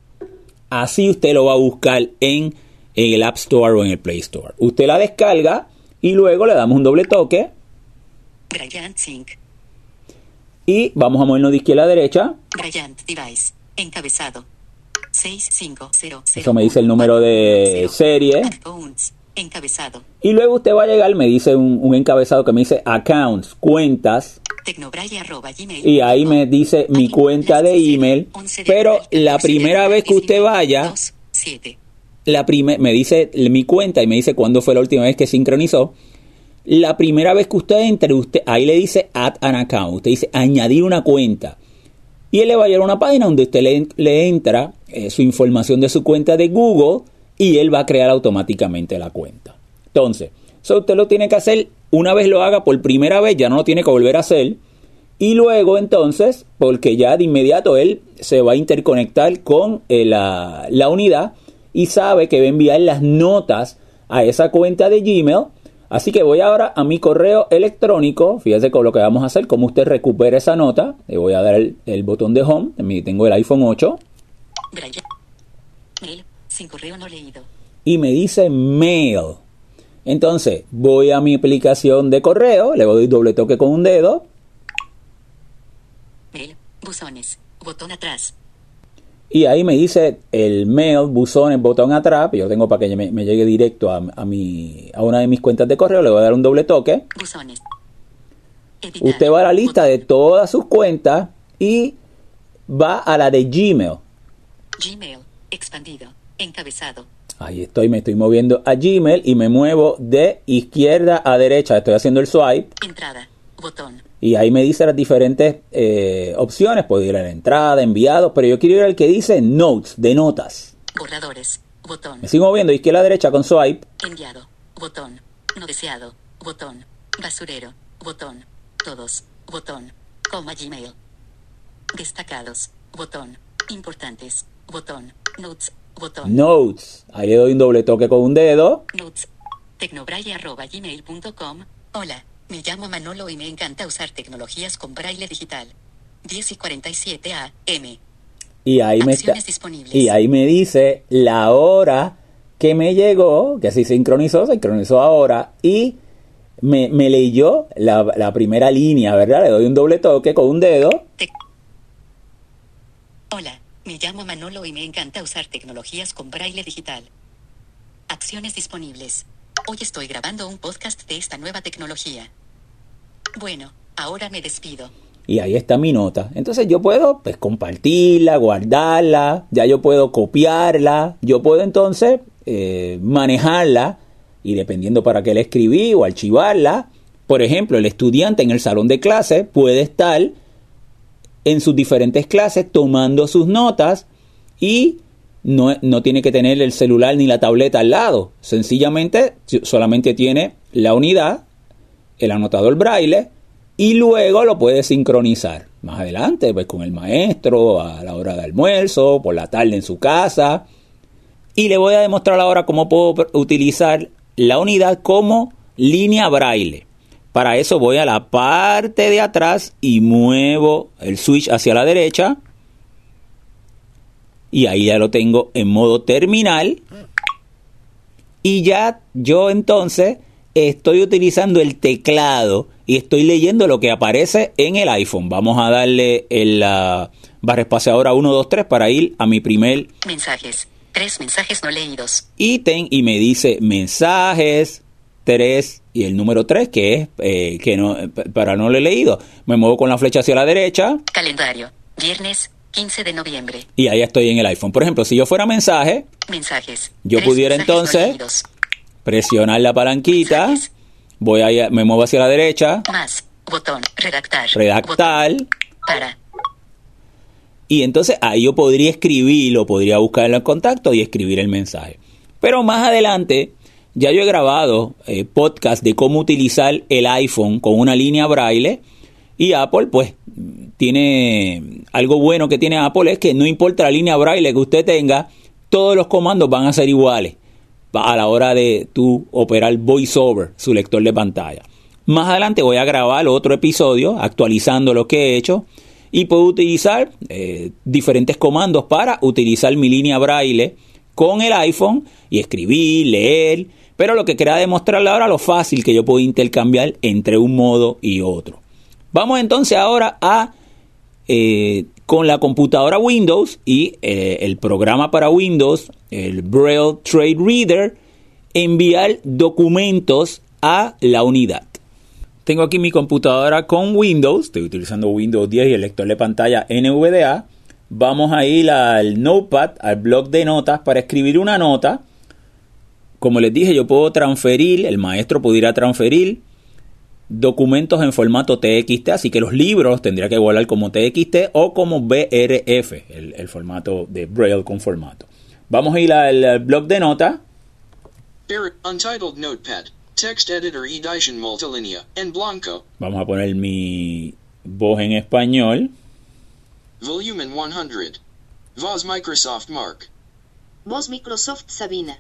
Así usted lo va a buscar en, en el App Store o en el Play Store. Usted la descarga y luego le damos un doble toque Bryant Sync. y vamos a movernos de izquierda a derecha. Bryant Device. Encabezado. 6500. Eso me dice el número de serie. Encabezado. Y luego usted va a llegar, me dice un, un encabezado que me dice accounts, cuentas, Tecnobraille arroba gmail. y ahí me dice mi cuenta de email. Pero la primera vez que usted vaya, 7. la prime- me dice mi cuenta y me dice cuándo fue la última vez que sincronizó. La primera vez que usted entre, usted ahí le dice add an account, usted dice añadir una cuenta. Y él le va a llevar a una página donde usted le, le entra eh, su información de su cuenta de Google y él va a crear automáticamente la cuenta. Entonces, eso usted lo tiene que hacer una vez lo haga por primera vez, ya no lo tiene que volver a hacer. Y luego entonces, porque ya de inmediato él se va a interconectar con eh, la, unidad y sabe que va a enviar las notas a esa cuenta de Gmail. Así que voy ahora a mi correo electrónico. Fíjese con lo que vamos a hacer, cómo usted recupera esa nota. Le voy a dar el, botón de home. Tengo el iPhone 8 Bryant. Mail. Sin correo no leído. y me dice mail. Entonces voy a mi aplicación de correo, le doy doble toque con un dedo Mail. Buzones. Botón atrás. y ahí me dice el mail, buzón, el botón atrás. Yo tengo para que me, me llegue directo a, a mi, a una de mis cuentas de correo. Le voy a dar un doble toque. Buzones. Editar. Usted va a la lista de todas sus cuentas y va a la de Gmail. Gmail. Expandido. Encabezado. Ahí estoy, me estoy moviendo a Gmail y me muevo de izquierda a derecha. Estoy haciendo el swipe Entrada. Botón. y ahí me dice las diferentes eh, opciones. Puedo ir a la entrada, enviados, pero yo quiero ir al que dice Notes, de notas. Borradores. Botón. Me sigo moviendo izquierda a derecha con swipe. Enviado. Botón. No deseado. Botón. Basurero. Botón. Todos. Botón. Coma Gmail. Destacados. Botón. Importantes. Botón. Notes. Botón. Notes. Ahí le doy un doble toque con un dedo. Notes. Tecnobraille.gmail.com. Hola, me llamo Manolo y me encanta usar tecnologías con braille digital. 10 y 47 AM. Y ahí me está. Y ahí me dice la hora que me llegó, que así sincronizó, sincronizó ahora, y me, me leyó la, la primera línea, ¿verdad? Le doy un doble toque con un dedo. Hola, me llamo Manolo y me encanta usar tecnologías con braille digital. Acciones disponibles. Hoy estoy grabando un podcast de esta nueva tecnología. Bueno, ahora me despido. Y ahí está mi nota. Entonces yo puedo pues compartirla, guardarla, ya yo puedo copiarla, yo puedo entonces eh, manejarla y dependiendo para qué la escribí o archivarla. Por ejemplo, el estudiante en el salón de clase puede estar en sus diferentes clases tomando sus notas y no, no tiene que tener el celular ni la tableta al lado. Sencillamente solamente tiene la unidad, el anotador braille y luego lo puede sincronizar más adelante, pues con el maestro, a la hora de almuerzo, por la tarde en su casa. Y le voy a demostrar ahora cómo puedo utilizar la unidad como línea braille. Para eso voy a la parte de atrás y muevo el switch hacia la derecha. y ahí ya lo tengo en modo terminal. Y ya yo entonces estoy utilizando el teclado y estoy leyendo lo que aparece en el iPhone. Vamos a darle el, la barra espaciadora 1, 2, 3 para ir a mi primer Mensajes. Tres mensajes no leídos. ítem y me dice mensajes 3 y el número 3 que es eh, que no eh, para no lo he leído. Me muevo con la flecha hacia la derecha Calendario. Viernes 15 de noviembre. y ahí estoy en el iPhone. Por ejemplo, si yo fuera mensaje, Mensajes. Yo Tres pudiera mensajes entonces- presionar la palanquita, Mensajes. voy ahí, me muevo hacia la derecha, Más. Botón. Redactar. redactar Botón. Para. y entonces ahí yo podría escribir, lo podría buscar en los contactos y escribir el mensaje. Pero más adelante, ya yo he grabado eh, podcast de cómo utilizar el iPhone con una línea braille y Apple pues tiene algo bueno que tiene Apple es que no importa la línea braille que usted tenga, todos los comandos van a ser iguales a la hora de tú operar VoiceOver, su lector de pantalla. Más adelante voy a grabar otro episodio actualizando lo que he hecho y puedo utilizar eh, diferentes comandos para utilizar mi línea braille con el iPhone y escribir, leer, pero lo que quería demostrarle ahora lo fácil que yo puedo intercambiar entre un modo y otro. Vamos entonces ahora a eh, con la computadora Windows y eh, el programa para Windows, el Braille Trade Reader, enviar documentos a la unidad. Tengo aquí mi computadora con Windows, estoy utilizando Windows 10 y el lector de pantalla NVDA. Vamos a ir al Notepad, al blog de notas, para escribir una nota. Como les dije, yo puedo transferir, el maestro pudiera transferir documentos en formato TXT, así que los libros tendría que guardar como TXT o como BRF, el, el formato de Braille con formato. Vamos a ir al, al blog de notas. Barrett, Untitled Notepad, Text Editor Edition Multilinea, en blanco, Vamos a poner mi voz en español. Volumen 100. Voz Microsoft Mark. Voz Microsoft Sabina.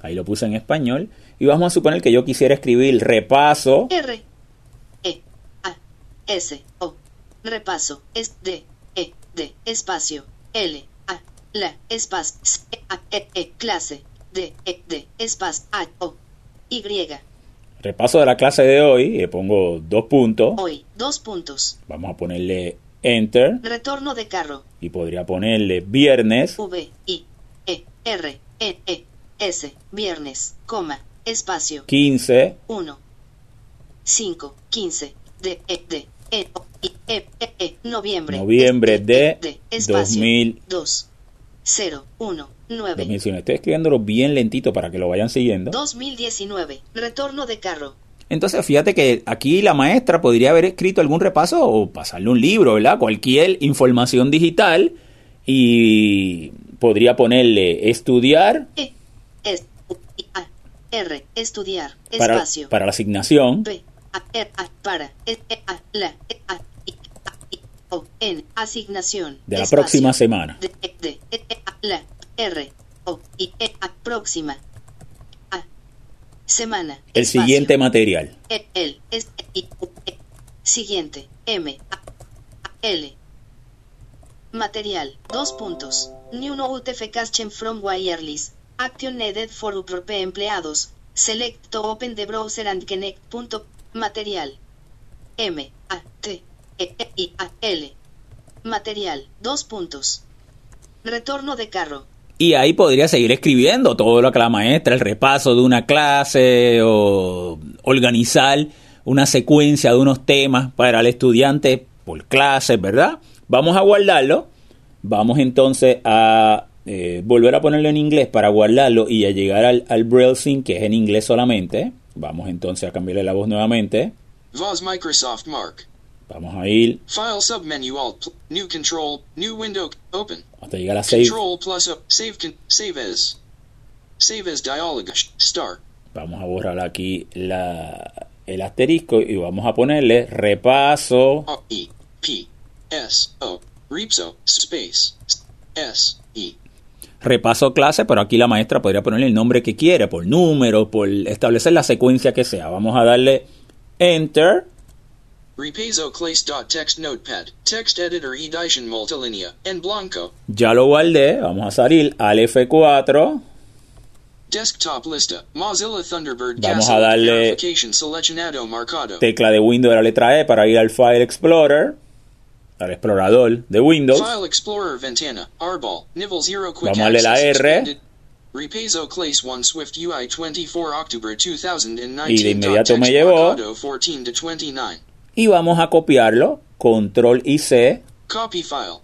Ahí lo puse en español. Y vamos a suponer que yo quisiera escribir repaso. R. E. A. S. O. Repaso. Es D. E. D. Espacio. L. A. La. Espacio. A. E. E. Clase. D. E. D. Espacio. A. O. Y. Repaso de la clase de hoy. Le pongo dos puntos. Hoy. Dos puntos. Vamos a ponerle enter. Retorno de carro. Y podría ponerle viernes. V. I. E. R. E. E. S. Viernes. Coma. Espacio. 15. 1. 5, 15, D, E, D, E, I, E, E, E, noviembre. Noviembre de E, D, espacio, 2000. 2, 0, 1, 9, 2019. Estoy escribiéndolo bien lentito para que lo vayan siguiendo. 2019, retorno de carro. Entonces, fíjate que aquí la maestra podría haber escrito algún repaso o pasarle un libro, ¿verdad? Cualquier información digital y podría ponerle estudiar E, S, U, I, A, R, estudiar, para, espacio. para la asignación. B, A, R, A, para, E, A, la, E, A, I, A, I, O, N, asignación. De la espacio. próxima semana. D, D, E, A, la, R, O, I, E, A, próxima. A, semana. El espacio. siguiente material. E, el, es, I, U, E. Siguiente. M, A, A, L. Material. Dos puntos. New notification from wireless. Action needed for UPRP empleados. Select open the browser and connect. Punto. Material. M, A, T, E, E, I, A, L. Material. Dos puntos. Retorno de carro. Y ahí podría seguir escribiendo todo lo que la maestra, el repaso de una clase o organizar una secuencia de unos temas para el estudiante por clase, ¿verdad? Vamos a guardarlo. Vamos entonces a eh, volver a ponerlo en inglés para guardarlo y a llegar al, al Braille Sync, que es en inglés solamente. Vamos entonces a cambiarle la voz nuevamente. Voz Microsoft Mark. Vamos a ir File submenu Alt. New Control. New window. Open. hasta llegar a Save. Control plus O. Save. Con, save as. Save as dialog. Vamos a borrar aquí la, el asterisco y vamos a ponerle repaso O, E. P. S. O. Repso. Space. S. E. repaso clase, pero aquí la maestra podría ponerle el nombre que quiere, por número, por establecer la secuencia que sea. Vamos a darle enter Repasoclace.txt notepad. Text editor edition multilinea. En blanco. Ya lo guardé, vamos a salir al F4. Desktop lista. Mozilla Thunderbird Vamos a darle-. Tecla de Windows de la letra E para ir al File Explorer, al explorador de Windows. File Explorer Ventana. Arbol. Nivel 0 Quick Vamos a darle la R. Repaso Clace 1 Swift UI 24 October 2019. Y de inmediato me llevó. Marcado 14 to 29. Y vamos a copiarlo, Control y C, Copy file.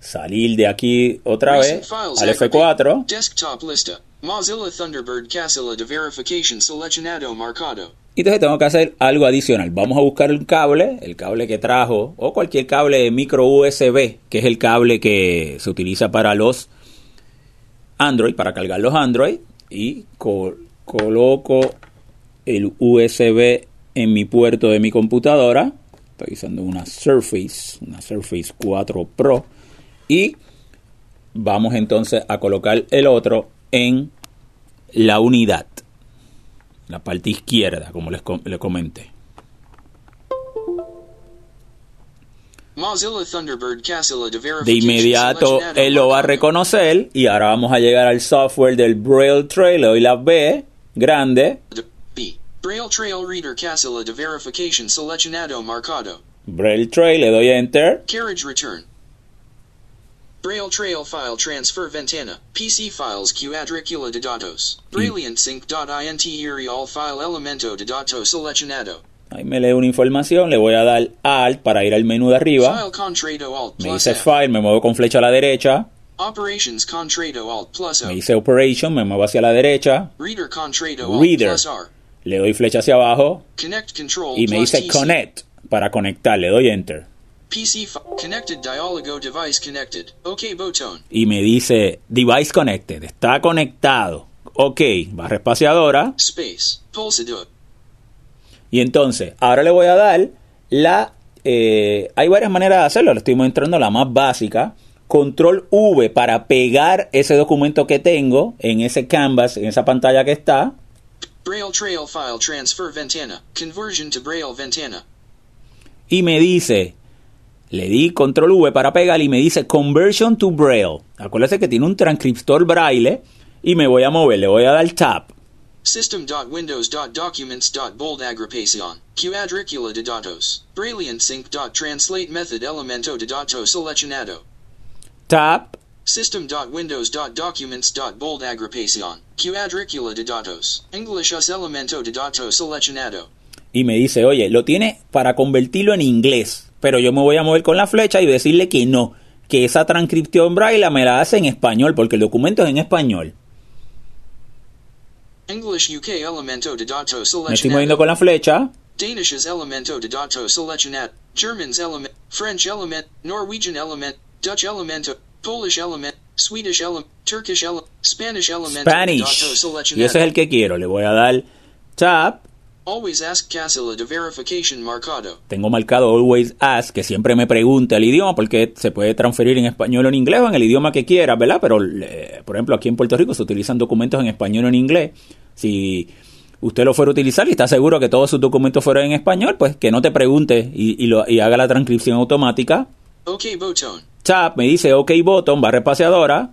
salir de aquí otra Recent vez al aggregate. F4. Desktop lista. Mozilla Thunderbird Casilla de Verification Seleccionado Marcado. Entonces tengo que hacer algo adicional. Vamos a buscar un cable, el cable que trajo, o cualquier cable micro USB, que es el cable que se utiliza para los Android, para cargar los Android. Y co- coloco el USB en mi puerto de mi computadora. Estoy usando una Surface, una Surface 4 Pro. Y vamos entonces a colocar el otro en la unidad la parte izquierda, como les, com- les comenté. Mozilla Thunderbird Casilla de inmediato él lo va a reconocer y ahora vamos a llegar al software del Braille Trail. Le doy la B grande. Braille Trail Reader Casilla de Verification Seleccionado Marcado. Braille Trail, le doy Enter Carriage return. Braille Trail File Transfer Ventana. PC Files Quadricula de Datos. Brilliant Sync.int All File Elemento de Datos Seleccionado. Ahí me lee una información, le voy a dar Alt para ir al menú de arriba. File Contrado Alt Me dice. File, me muevo con flecha a la derecha. Operations Alt plus. Me dice Operation, me muevo hacia la derecha. Reader Reader. plus R. Le doy flecha hacia abajo Connect Control y me dice TC. Connect para conectar. Le doy Enter. PC Connected Dialogo Device Connected. OK botón. y me dice Device Connected, está conectado. Ok, barra espaciadora. Space. Pulsador. Y entonces, ahora le voy a dar la... eh, hay varias maneras de hacerlo, le estoy mostrando la más básica. Control V para pegar ese documento que tengo en ese canvas, en esa pantalla que está. Braille Trail File Transfer Ventana. Conversion to Braille Ventana. Y me dice, le di Control V para pegar y me dice Conversion to Braille. Acuérdate que tiene un transcriptor braille y me voy a mover, le voy a dar Tab. System.windows.documents.bold agrupación. Quadricula de datos. Brilliant sync.translate method elemento de datos seleccionado. Tab. System.windows.documents.bold. Quadricula de datos. English us elemento de datos seleccionado. y me dice, oye, lo tiene para convertirlo en inglés, pero yo me voy a mover con la flecha y decirle que no, que esa transcripción braille me la hace en español, porque el documento es en español. English UK elemento de datos Me estoy moviendo con la flecha, Danish is elemento de seleccionado. German's element. French element. Norwegian element. Dutch elemento. Polish element. Swedish element. Turkish element. Spanish elemento de Spanish, y ese es el que quiero, le voy a dar Tab, Always ask Casilla de verification marcado. tengo marcado Always Ask, que siempre me pregunta el idioma, porque se puede transferir en español o en inglés o en el idioma que quiera, ¿verdad? Pero, eh, por ejemplo, aquí en Puerto Rico se utilizan documentos en español o en inglés. Si usted lo fuera a utilizar y está seguro que todos sus documentos fueran en español, pues que no te pregunte y, y lo- y haga la transcripción automática. OK botón. Tab me dice OK button, barra espaciadora.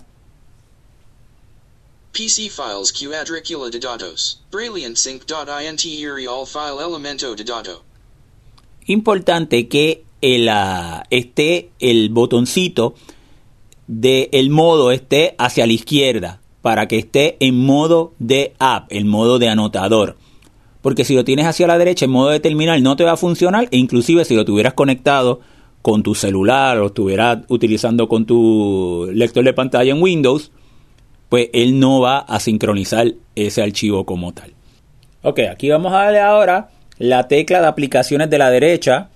PC files de datos. All file elemento de dato. Importante que ah, esté el botoncito del modo esté hacia la izquierda para que esté en modo de app, el modo de anotador. Porque si lo tienes hacia la derecha en modo de terminal no te va a funcionar e inclusive si lo tuvieras conectado con tu celular o estuvieras utilizando con tu lector de pantalla en Windows, pues él no va a sincronizar ese archivo como tal. Ok, aquí vamos a darle ahora la tecla de aplicaciones de la derecha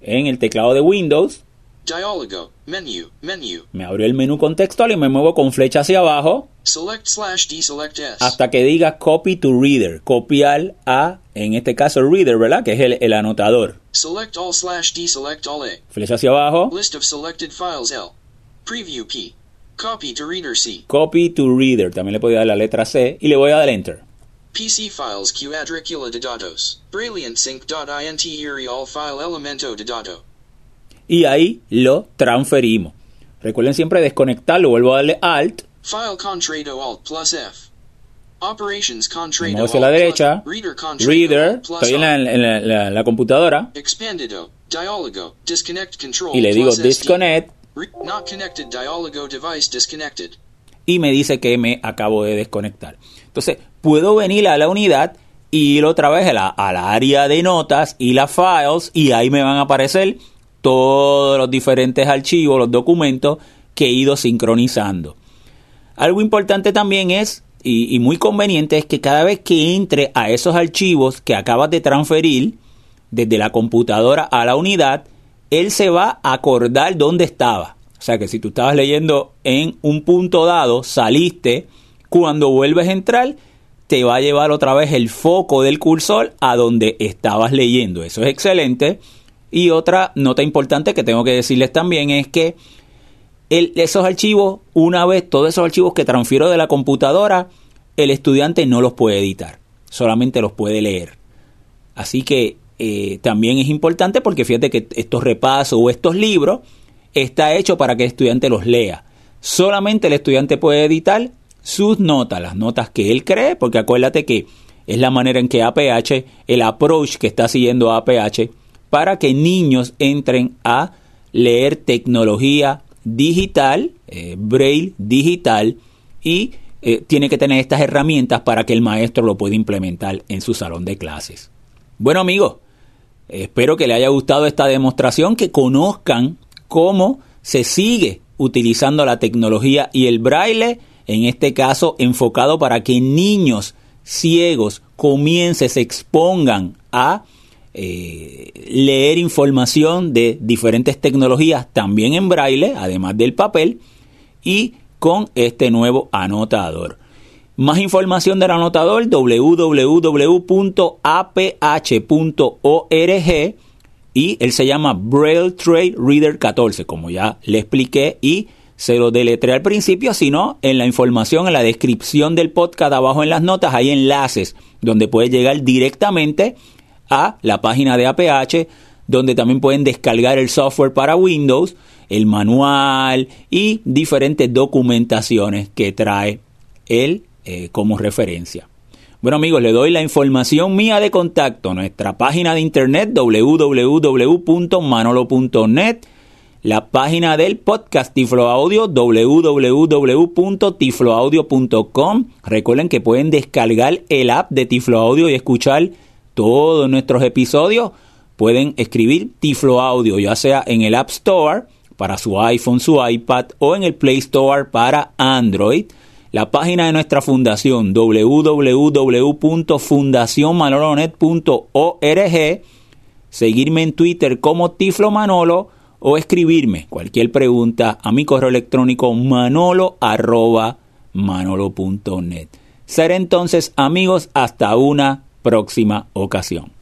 en el teclado de Windows. Dialogo. Menu. Menu. Me abrió el menú contextual y me muevo con flecha hacia abajo Select slash deselect S. hasta que diga copy to reader, copiar a, en este caso, reader, ¿verdad? Que es el, el anotador. Select all slash deselect all A. Flecha hacia abajo, List of selected files L. Preview P. Copy to reader C. copy to reader. También le puedo dar la letra C y le voy a dar enter. PC files quadricula de datos. Brilliantsync.int iri all file elemento de dato. Y ahí lo transferimos. Recuerden siempre desconectarlo. Vuelvo a darle Alt. File contrado alt plus F. Operations contrado hacia la derecha. Reader Reader. Estoy en la, en la- la- la computadora. Expandido. Dialogo. Disconnect control. Y le digo disconnect. Y me dice que me acabo de desconectar. Entonces, puedo venir a la unidad y ir otra vez a la área de notas y las files y ahí me van a aparecer todos los diferentes archivos, los documentos que he ido sincronizando. Algo importante también es, y, y muy conveniente, es que cada vez que entre a esos archivos que acabas de transferir desde la computadora a la unidad, él se va a acordar dónde estaba. O sea que si tú estabas leyendo en un punto dado, saliste, cuando vuelves a entrar, te va a llevar otra vez el foco del cursor a donde estabas leyendo. Eso es excelente. Y otra nota importante que tengo que decirles también es que esos archivos, una vez todos esos archivos que transfiero de la computadora, el estudiante no los puede editar, solamente los puede leer. Así que eh, también es importante porque fíjate que estos repasos o estos libros está hecho para que el estudiante los lea. Solamente el estudiante puede editar sus notas, las notas que él cree, porque acuérdate que es la manera en que APH, el approach que está siguiendo APH, para que niños entren a leer tecnología digital, eh, braille digital, y eh, tiene que tener estas herramientas para que el maestro lo pueda implementar en su salón de clases. Bueno amigos, espero que les haya gustado esta demostración, que conozcan cómo se sigue utilizando la tecnología y el braille, en este caso enfocado para que niños ciegos comiencen, se expongan a eh, leer información de diferentes tecnologías también en braille, además del papel, y con este nuevo anotador. Más información del anotador www.aph.org y él se llama Braille Trade Reader 14, como ya le expliqué y se lo deletré al principio, sino en la información, en la descripción del podcast abajo en las notas hay enlaces donde puede llegar directamente a la página de APH, donde también pueden descargar el software para Windows, el manual y diferentes documentaciones que trae él eh, como referencia. Bueno amigos, le doy la información mía de contacto, nuestra página de internet www.manolo.net, la página del podcast Tiflo Audio www.tifloaudio.com. Recuerden que pueden descargar el app de Tiflo Audio y escuchar todos nuestros episodios. Pueden escribir Tiflo Audio, ya sea en el App Store para su iPhone, su iPad o en el Play Store para Android. La página de nuestra fundación www.fundacionmanolonet.org. Seguirme en Twitter como Tiflo Manolo o escribirme cualquier pregunta a mi correo electrónico manolo arroba. Será entonces amigos hasta una próxima ocasión.